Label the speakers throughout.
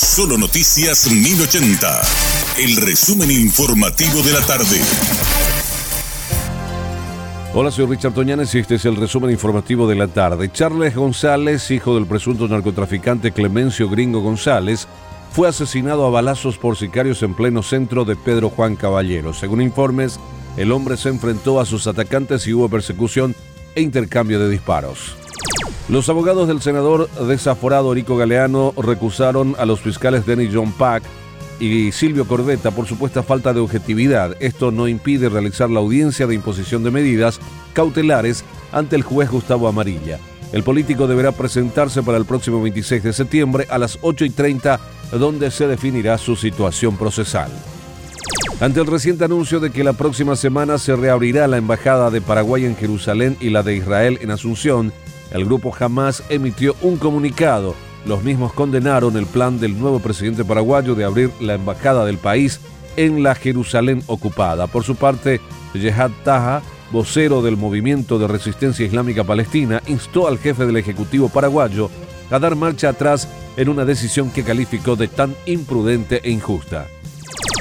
Speaker 1: Solo Noticias 1080. El resumen informativo de la tarde.
Speaker 2: Hola, soy Richard Toñanes y este es el resumen informativo de la tarde. Charles González, hijo del presunto narcotraficante Clemencio Gringo González, fue asesinado a balazos por sicarios en pleno centro de Pedro Juan Caballero. Según informes, el hombre se enfrentó a sus atacantes y hubo persecución e intercambio de disparos. Los abogados del senador desaforado Rico Galeano recusaron a los fiscales Denny John Pack y Silvio Corbetta por supuesta falta de objetividad. Esto no impide realizar la audiencia de imposición de medidas cautelares ante el juez Gustavo Amarilla. El político deberá presentarse para el próximo 26 de septiembre a las 8 y 30, donde se definirá su situación procesal. Ante el reciente anuncio de que la próxima semana se reabrirá la Embajada de Paraguay en Jerusalén y la de Israel en Asunción, el grupo Hamas emitió un comunicado. Los mismos condenaron el plan del nuevo presidente paraguayo de abrir la embajada del país en la Jerusalén ocupada. Por su parte, Jehad Taha, vocero del Movimiento de Resistencia Islámica Palestina, instó al jefe del Ejecutivo paraguayo a dar marcha atrás en una decisión que calificó de tan imprudente e injusta.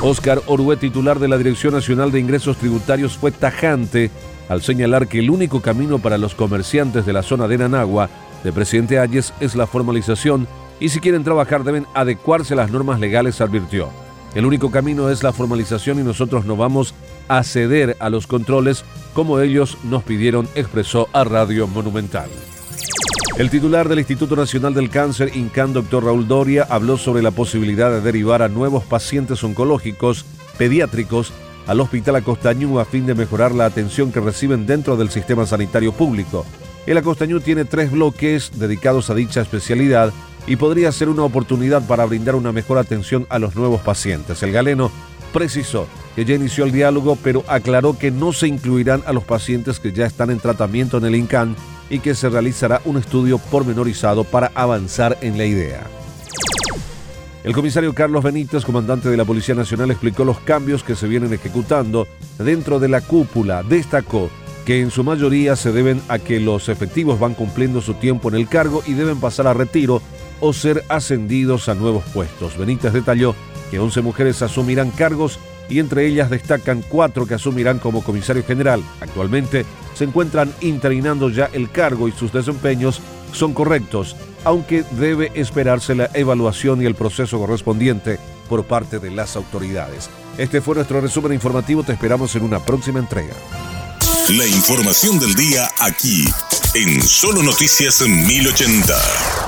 Speaker 2: Óscar Orue, titular de la Dirección Nacional de Ingresos Tributarios, fue tajante al señalar que el único camino para los comerciantes de la zona de Nanagua de Presidente Ayes es la formalización y si quieren trabajar deben adecuarse a las normas legales, advirtió. El único camino es la formalización y nosotros no vamos a ceder a los controles como ellos nos pidieron, expresó a Radio Monumental. El titular del Instituto Nacional del Cáncer, INCAN, doctor Raúl Doria, habló sobre la posibilidad de derivar a nuevos pacientes oncológicos pediátricos al Hospital Acostañú a fin de mejorar la atención que reciben dentro del sistema sanitario público. El Acostañú tiene tres bloques dedicados a dicha especialidad y podría ser una oportunidad para brindar una mejor atención a los nuevos pacientes. El galeno precisó que ya inició el diálogo, pero aclaró que no se incluirán a los pacientes que ya están en tratamiento en el INCAN y que se realizará un estudio pormenorizado para avanzar en la idea. El comisario Carlos Benítez, comandante de la Policía Nacional, explicó los cambios que se vienen ejecutando dentro de la cúpula. Destacó que en su mayoría se deben a que los efectivos van cumpliendo su tiempo en el cargo y deben pasar a retiro o ser ascendidos a nuevos puestos. Benítez detalló que 11 mujeres asumirán cargos y entre ellas destacan cuatro que asumirán como comisario general. Actualmente se encuentran interinando ya el cargo y sus desempeños son correctos, aunque debe esperarse la evaluación y el proceso correspondiente por parte de las autoridades. Este fue nuestro resumen informativo, te esperamos en una próxima entrega.
Speaker 1: La información del día aquí, en Solo Noticias 1080.